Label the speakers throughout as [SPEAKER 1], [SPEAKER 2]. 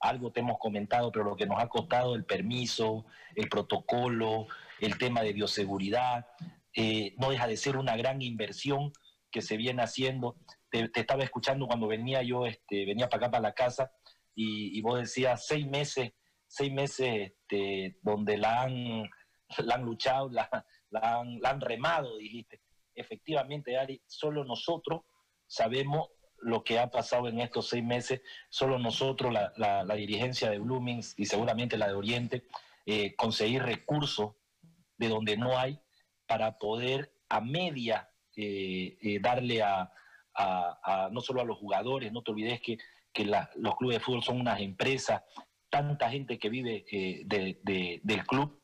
[SPEAKER 1] algo te hemos comentado, pero lo que nos ha costado el permiso, el protocolo, el tema de bioseguridad, eh, no deja de ser una gran inversión que se viene haciendo. Te, estaba escuchando cuando venía yo, este, venía para acá, para la casa, y, vos decías seis meses, seis meses este, donde la han, la han luchado, la han remado, dijiste. Efectivamente, Ari, solo nosotros sabemos lo que ha pasado en estos seis meses, solo nosotros, la, dirigencia de Bloomings y seguramente la de Oriente, eh, conseguir recursos de donde no hay para poder a media eh, eh, darle a, no solo a los jugadores, no te olvides que, los clubes de fútbol son unas empresas, tanta gente que vive del club,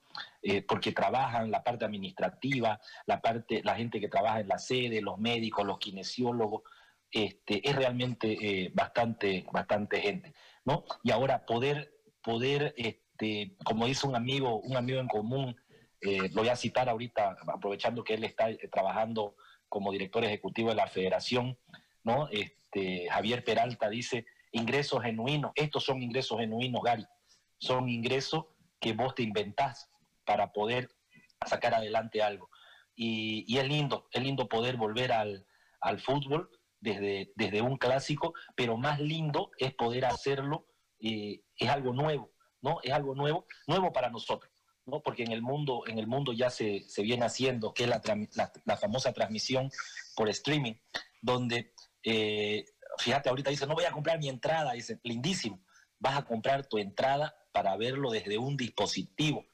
[SPEAKER 1] porque trabajan la parte administrativa, la parte, la gente que trabaja en la sede, los médicos, los kinesiólogos, este, es realmente eh, bastante, bastante gente, ¿no? Y ahora poder, poder, este, como dice un amigo, un amigo en común, eh, lo voy a citar ahorita, aprovechando que él está eh, trabajando como director ejecutivo de la federación, ¿no? Este, Javier Peralta dice, ingresos genuinos, estos son ingresos genuinos, Gary, son ingresos que vos te inventás para poder sacar adelante algo. Y, es lindo, es lindo poder volver al, al fútbol, desde, desde un clásico, pero más lindo es poder hacerlo, eh, es algo nuevo, ¿no? Es algo nuevo, nuevo para nosotros, ¿no? Porque en el mundo, en el mundo ya se, se viene haciendo, que es la, la, famosa transmisión por streaming, donde, eh, fíjate, ahorita dice, no voy a comprar mi entrada, dice, lindísimo, vas a comprar tu entrada para verlo desde un dispositivo,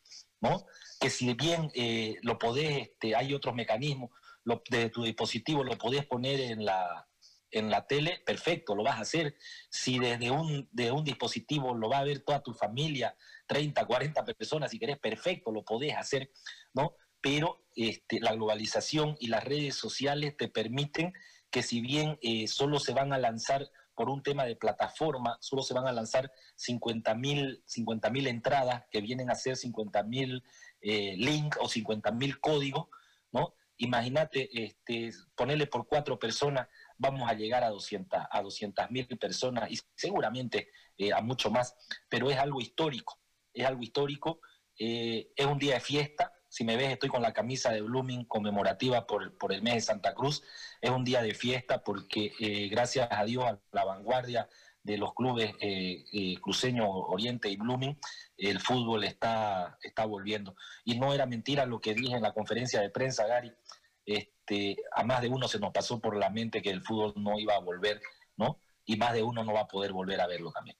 [SPEAKER 1] ¿no? Que si bien eh, lo podés, este, hay otros mecanismos, lo, de tu dispositivo lo podés poner en la, en la tele, perfecto, lo vas a hacer. Si desde un, de un dispositivo lo va a ver toda tu familia, 30, 40 personas, si querés, perfecto, lo podés hacer, ¿no? Pero este, la globalización y las redes sociales te permiten que si bien eh, solo se van a lanzar por un tema de plataforma, solo se van a lanzar 50 mil 50, entradas que vienen a ser 50 mil eh, links o 50 mil códigos, ¿no? Imagínate este, ponerle por cuatro personas vamos a llegar a 200 a 200 mil personas y seguramente eh, a mucho más, pero es algo histórico, es algo histórico, eh, es un día de fiesta, si me ves estoy con la camisa de Blooming conmemorativa por, por el mes de Santa Cruz, es un día de fiesta porque eh, gracias a Dios a la vanguardia de los clubes cruceño Oriente y Blooming, el fútbol está, está volviendo. Y no era mentira lo que dije en la conferencia de prensa, Gary, este, a más de uno se nos pasó por la mente que el fútbol no iba a volver, ¿no? Y más de uno no va a poder volver a verlo también.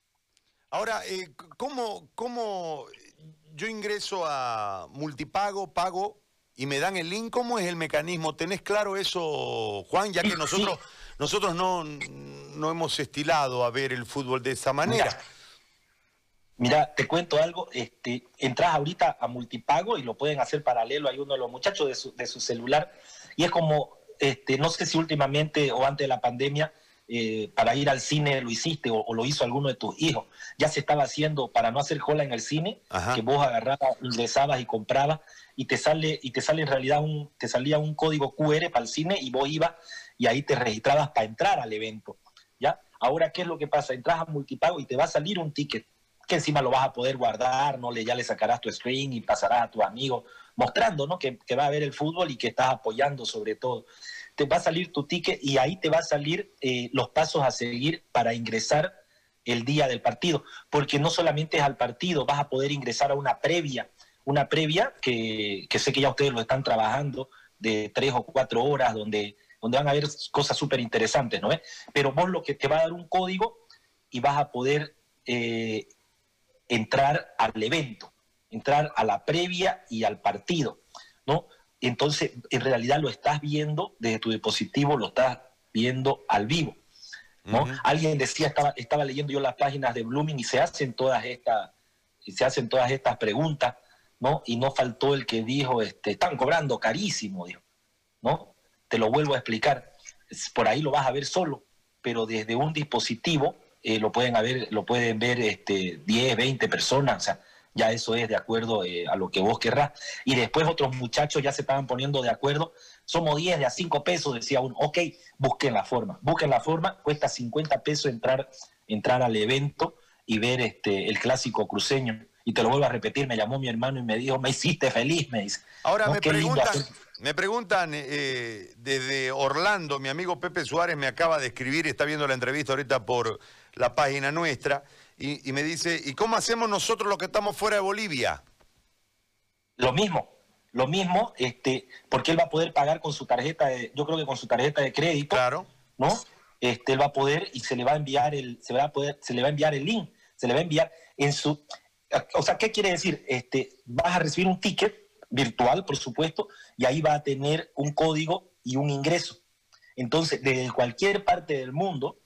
[SPEAKER 2] Ahora, eh, ¿cómo, ¿cómo yo ingreso a multipago, pago y me dan el link? ¿Cómo es el mecanismo? ¿Tenés claro eso, Juan? Ya que nosotros, nosotros no, no hemos estilado a ver el fútbol de esa manera.
[SPEAKER 1] Mira, te cuento algo, este, entras ahorita a multipago y lo pueden hacer paralelo, hay uno de los muchachos de su, de su celular, y es como, este, no sé si últimamente o antes de la pandemia, eh, para ir al cine lo hiciste o, lo hizo alguno de tus hijos, ya se estaba haciendo para no hacer cola en el cine, que vos agarrabas, ingresabas y comprabas, y te sale, y te sale en realidad un, te salía un código QR para el cine y vos ibas y ahí te registrabas para entrar al evento. ¿Ya? Ahora, ¿qué es lo que pasa? Entras a multipago y te va a salir un ticket encima lo vas a poder guardar, ¿no? Le, ya le sacarás tu screen y pasarás a tu amigo mostrando, ¿no? Que, va a ver el fútbol y que estás apoyando sobre todo. Te va a salir tu ticket y ahí te va a salir eh, los pasos a seguir para ingresar el día del partido, porque no solamente es al partido, vas a poder ingresar a una previa, una previa que, sé que ya ustedes lo están trabajando de tres o cuatro horas, donde, donde van a ver cosas súper interesantes, ¿no? Pero vos lo que te va a dar un código y vas a poder eh, entrar al evento, entrar a la previa y al partido, ¿no? Entonces, en realidad lo estás viendo desde tu dispositivo, lo estás viendo al vivo, ¿no? Alguien decía, estaba, estaba leyendo yo las páginas de Blooming y se hacen todas estas, se hacen todas estas preguntas, ¿no? Y no faltó el que dijo, este, están cobrando carísimo, dijo, ¿no? Te lo vuelvo a explicar, por ahí lo vas a ver solo, pero desde un dispositivo eh, lo pueden haber, lo pueden ver este, 10, 20 personas, o sea, ya eso es de acuerdo eh, a lo que vos querrás. Y después otros muchachos ya se estaban poniendo de acuerdo, somos 10 de a 5 pesos, decía uno, ok, busquen la forma, busquen la forma, cuesta 50 pesos entrar, entrar al evento y ver este, el clásico cruceño. Y te lo vuelvo a repetir, me llamó mi hermano y me dijo, me hiciste feliz, me dice.
[SPEAKER 2] Ahora me, preguntan, me preguntan eh, desde Orlando, mi amigo Pepe Suárez me acaba de escribir, está viendo la entrevista ahorita por la página nuestra, y, me dice, ¿y cómo hacemos nosotros los que estamos fuera de Bolivia?
[SPEAKER 1] Lo mismo, lo mismo, este, porque él va a poder pagar con su tarjeta, de, yo creo que con su tarjeta de crédito,
[SPEAKER 2] claro.
[SPEAKER 1] ¿no? Este, él va a poder y se le va a enviar el, se va a poder, se le va a enviar el link, se le va a enviar en su, o sea, ¿qué quiere decir? Este, vas a recibir un ticket virtual, por supuesto, y ahí va a tener un código y un ingreso. Entonces, desde cualquier parte del mundo,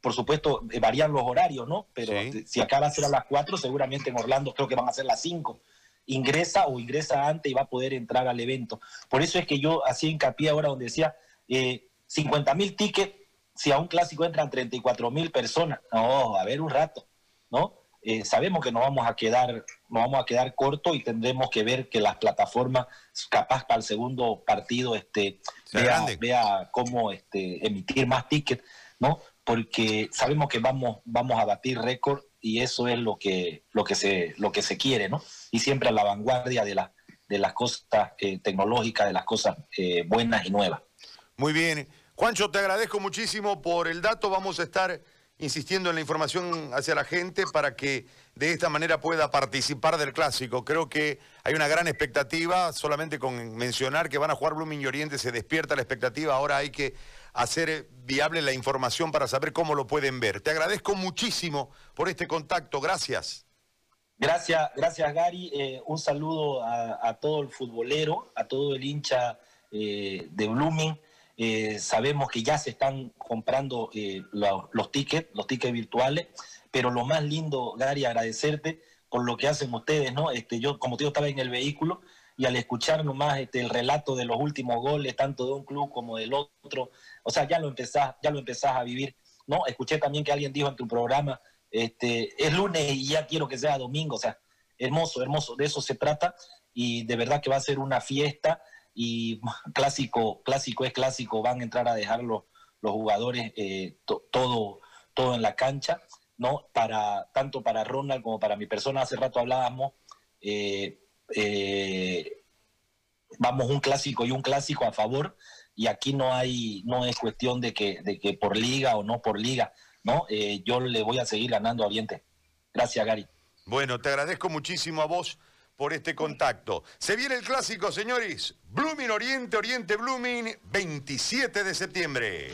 [SPEAKER 1] por supuesto, eh, varían los horarios, ¿no? Pero si acá va a ser a las 4, seguramente en Orlando creo que van a ser las 5. Ingresa o ingresa antes y va a poder entrar al evento. Por eso es que yo hacía hincapié ahora donde decía eh, 50 mil tickets, si a un clásico entran 34 mil personas. No, a ver un rato, ¿no? Eh, sabemos que nos vamos a quedar, nos vamos a quedar corto y tendremos que ver que las plataformas, capaz para el segundo partido, este, vea, vea, cómo este, emitir más tickets, ¿no? Porque sabemos que vamos, vamos a batir récord y eso es lo que, lo que se, lo que se quiere, ¿no? Y siempre a la vanguardia de la, de las cosas eh, tecnológicas, de las cosas eh, buenas y nuevas.
[SPEAKER 2] Muy bien. Juancho, te agradezco muchísimo por el dato. Vamos a estar insistiendo en la información hacia la gente para que de esta manera pueda participar del clásico. Creo que hay una gran expectativa, solamente con mencionar que van a jugar Blooming y Oriente se despierta la expectativa, ahora hay que hacer viable la información para saber cómo lo pueden ver. Te agradezco muchísimo por este contacto, gracias.
[SPEAKER 1] Gracias, gracias Gary. Eh, un saludo a, todo el futbolero, a todo el hincha eh, de Blooming. Eh, sabemos que ya se están comprando eh, los tickets, los tickets virtuales, pero lo más lindo, Gary, agradecerte por lo que hacen ustedes, ¿no? Este, yo, como te digo, estaba en el vehículo y al escuchar nomás este, el relato de los últimos goles, tanto de un club como del otro, o sea, ya lo empezás, ya lo empezás a vivir, ¿no? Escuché también que alguien dijo en tu programa, este, es lunes y ya quiero que sea domingo, o sea, hermoso, hermoso, de eso se trata y de verdad que va a ser una fiesta y clásico, clásico es clásico, van a entrar a dejar los, jugadores eh, todo, todo en la cancha, ¿no? Para, tanto para Ronald como para mi persona, hace rato hablábamos, eh, eh, vamos un clásico y un clásico a favor, y aquí no hay, no es cuestión de que, de que por liga o no por liga, ¿no? yo le voy a seguir ganando a Oriente. Gracias, Gary.
[SPEAKER 2] Bueno, te agradezco muchísimo a vos por este contacto. Se viene el clásico, señores. Blooming Oriente, Oriente Blooming, 27 de septiembre.